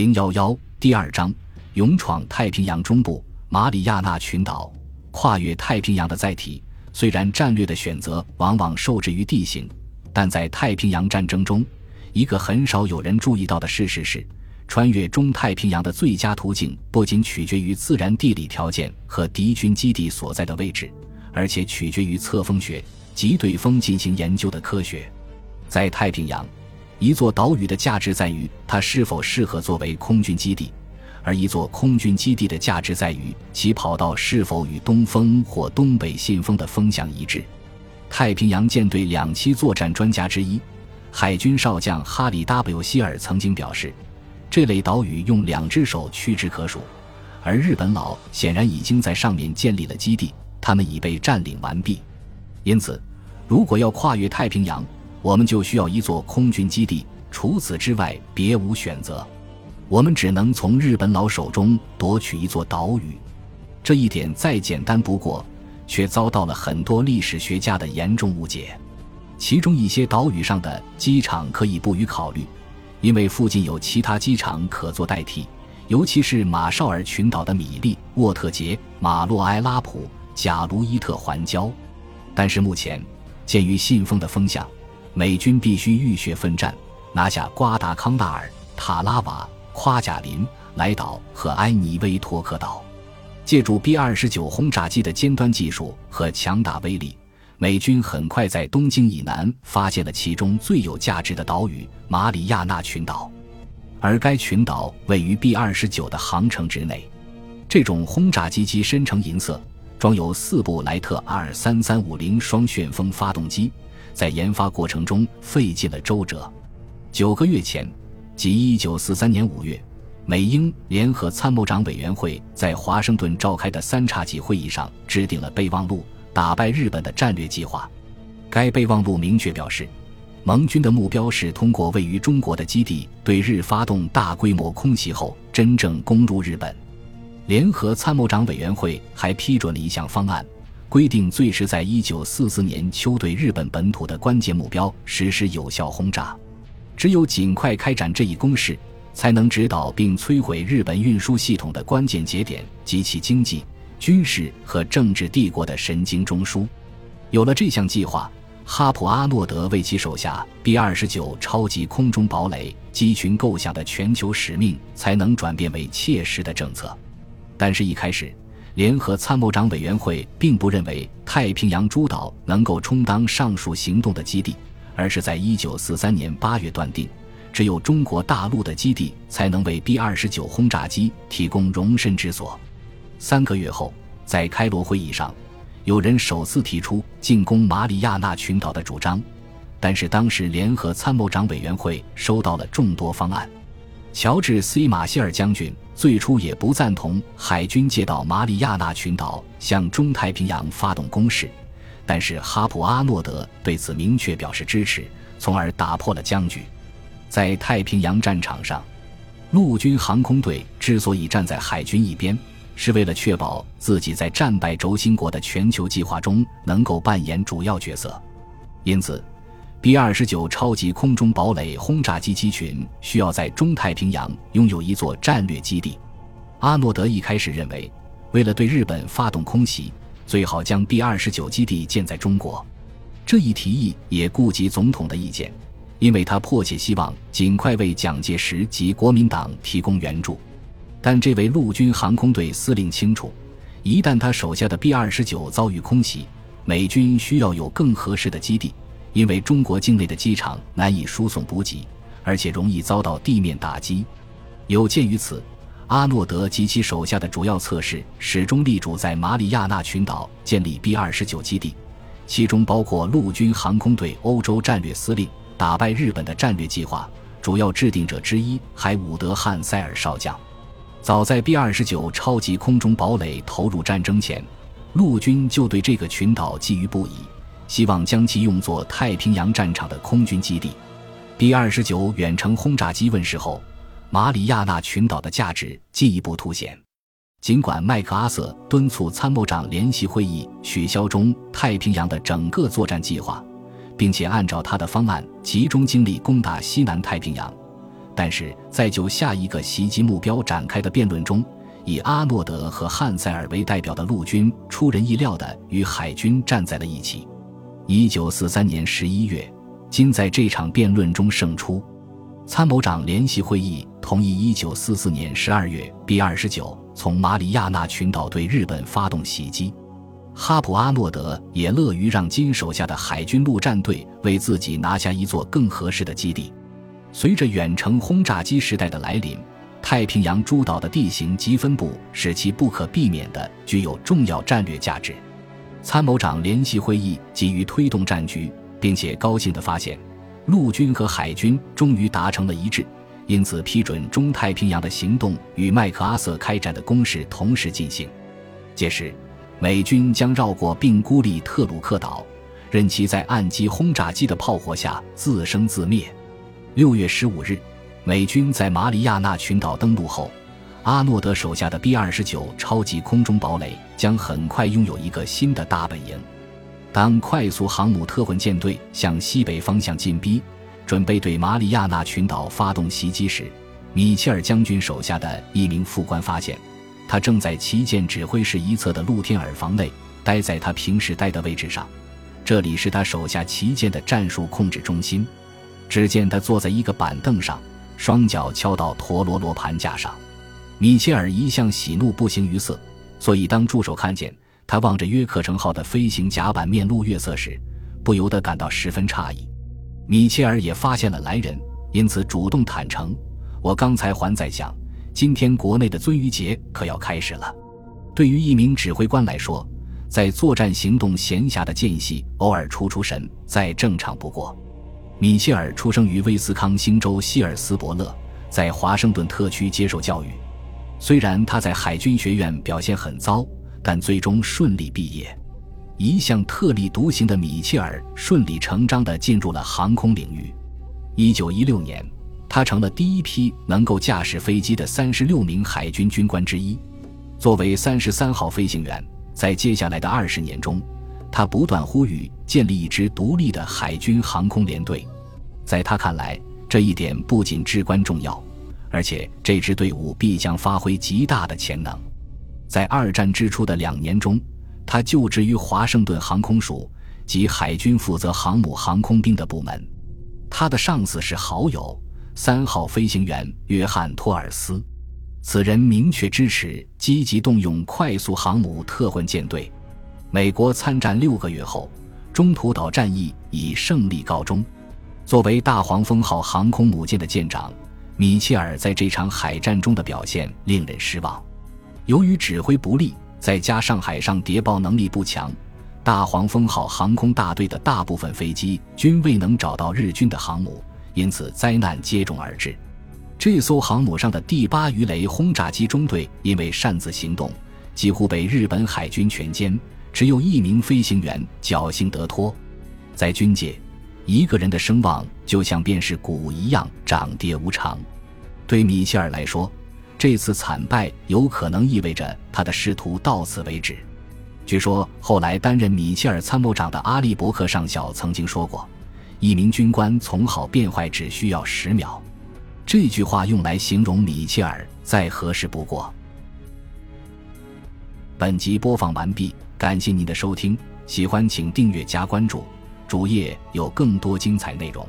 零幺幺第二章：勇闯太平洋中部马里亚纳群岛，跨越太平洋的载体。虽然战略的选择往往受制于地形，但在太平洋战争中，一个很少有人注意到的事实是，穿越中太平洋的最佳途径不仅取决于自然地理条件和敌军基地所在的位置，而且取决于测风学及对风进行研究的科学。在太平洋，一座岛屿的价值在于它是否适合作为空军基地，而一座空军基地的价值在于其跑道是否与东风或东北信风的风向一致。太平洋舰队两栖作战专家之一，海军少将哈里 ·W· 希尔曾经表示，这类岛屿用两只手屈指可数，而日本佬显然已经在上面建立了基地，他们已被占领完毕。因此，如果要跨越太平洋，我们就需要一座空军基地，除此之外别无选择。我们只能从日本佬手中夺取一座岛屿，这一点再简单不过，却遭到了很多历史学家的严重误解。其中一些岛屿上的机场可以不予考虑，因为附近有其他机场可做代替，尤其是马绍尔群岛的米利、沃特杰、马洛埃拉普、贾卢伊特环礁。但是目前，鉴于信封的风向。美军必须浴血奋战，拿下瓜达康纳尔、塔拉瓦、夸贾林、莱岛和埃尼威托克岛。借助 B 二十九轰炸机的尖端技术和强大威力，美军很快在东京以南发现了其中最有价值的岛屿——马里亚纳群岛。而该群岛位于 B 二十九的航程之内。这种轰炸机机身呈银色，装有四部莱特 R 三三五零双旋风发动机。在研发过程中费尽了周折。九个月前，即一九四三年五月，美英联合参谋长委员会在华盛顿召开的三叉戟会议上制定了备忘录，打败日本的战略计划。该备忘录明确表示，盟军的目标是通过位于中国的基地对日发动大规模空袭后，真正攻入日本。联合参谋长委员会还批准了一项方案。规定最迟在一九四四年秋对日本本土的关键目标实施有效轰炸，只有尽快开展这一攻势，才能指导并摧毁日本运输系统的关键节点及其经济、军事和政治帝国的神经中枢。有了这项计划，哈普阿诺德为其手下 B 二十九超级空中堡垒机群构想的全球使命才能转变为切实的政策。但是，一开始。联合参谋长委员会并不认为太平洋诸岛能够充当上述行动的基地，而是在1943年8月断定，只有中国大陆的基地才能为 B-29 轰炸机提供容身之所。三个月后，在开罗会议上，有人首次提出进攻马里亚纳群岛的主张，但是当时联合参谋长委员会收到了众多方案。乔治 ·C· 马歇尔将军最初也不赞同海军借道马里亚纳群岛向中太平洋发动攻势，但是哈普阿诺德对此明确表示支持，从而打破了僵局。在太平洋战场上，陆军航空队之所以站在海军一边，是为了确保自己在战败轴心国的全球计划中能够扮演主要角色，因此。B 二十九超级空中堡垒轰炸机机群需要在中太平洋拥有一座战略基地。阿诺德一开始认为，为了对日本发动空袭，最好将 B 二十九基地建在中国。这一提议也顾及总统的意见，因为他迫切希望尽快为蒋介石及国民党提供援助。但这位陆军航空队司令清楚，一旦他手下的 B 二十九遭遇空袭，美军需要有更合适的基地。因为中国境内的机场难以输送补给，而且容易遭到地面打击。有鉴于此，阿诺德及其手下的主要测试始终力主在马里亚纳群岛建立 B 二十九基地，其中包括陆军航空队欧洲战略司令打败日本的战略计划。主要制定者之一海伍德汉塞尔少将。早在 B 二十九超级空中堡垒投入战争前，陆军就对这个群岛觊觎不已。希望将其用作太平洋战场的空军基地。B 二十九远程轰炸机问世后，马里亚纳群岛的价值进一步凸显。尽管麦克阿瑟敦促参谋长联席会议取消中太平洋的整个作战计划，并且按照他的方案集中精力攻打西南太平洋，但是在就下一个袭击目标展开的辩论中，以阿诺德和汉塞尔为代表的陆军出人意料地与海军站在了一起。一九四三年十一月，金在这场辩论中胜出。参谋长联席会议同意一九四四年十二月 B 二十九从马里亚纳群岛对日本发动袭击。哈普阿诺德也乐于让金手下的海军陆战队为自己拿下一座更合适的基地。随着远程轰炸机时代的来临，太平洋诸岛的地形及分布使其不可避免地具有重要战略价值。参谋长联席会议急于推动战局，并且高兴地发现，陆军和海军终于达成了一致，因此批准中太平洋的行动与麦克阿瑟开展的攻势同时进行。届时，美军将绕过并孤立特鲁克岛，任其在岸基轰炸机的炮火下自生自灭。六月十五日，美军在马里亚纳群岛登陆后。阿诺德手下的 B 二十九超级空中堡垒将很快拥有一个新的大本营。当快速航母特混舰队向西北方向进逼，准备对马里亚纳群岛发动袭击时，米切尔将军手下的一名副官发现，他正在旗舰指挥室一侧的露天耳房内，待在他平时待的位置上。这里是他手下旗舰的战术控制中心。只见他坐在一个板凳上，双脚敲到陀螺罗盘架上。米切尔一向喜怒不形于色，所以当助手看见他望着约克城号的飞行甲板面露月色时，不由得感到十分诧异。米切尔也发现了来人，因此主动坦诚：“我刚才还在想，今天国内的鳟鱼节可要开始了。”对于一名指挥官来说，在作战行动闲暇的间隙偶尔出出神，再正常不过。米切尔出生于威斯康星州希尔斯伯勒，在华盛顿特区接受教育。虽然他在海军学院表现很糟，但最终顺利毕业。一向特立独行的米切尔顺理成章地进入了航空领域。一九一六年，他成了第一批能够驾驶飞机的三十六名海军军官之一。作为三十三号飞行员，在接下来的二十年中，他不断呼吁建立一支独立的海军航空联队。在他看来，这一点不仅至关重要。而且这支队伍必将发挥极大的潜能。在二战之初的两年中，他就职于华盛顿航空署及海军负责航母航空兵的部门。他的上司是好友三号飞行员约翰托尔斯，此人明确支持积极动用快速航母特混舰队。美国参战六个月后，中途岛战役以胜利告终。作为大黄蜂号航空母舰的舰长。米切尔在这场海战中的表现令人失望，由于指挥不力，再加上海上谍报能力不强，大黄蜂号航空大队的大部分飞机均未能找到日军的航母，因此灾难接踵而至。这艘航母上的第八鱼雷轰炸机中队因为擅自行动，几乎被日本海军全歼，只有一名飞行员侥幸得脱。在军界。一个人的声望就像便是鼓一样涨跌无常。对米切尔来说，这次惨败有可能意味着他的仕途到此为止。据说，后来担任米切尔参谋长的阿利伯克上校曾经说过：“一名军官从好变坏只需要十秒。”这句话用来形容米切尔再合适不过。本集播放完毕，感谢您的收听，喜欢请订阅加关注。主页有更多精彩内容。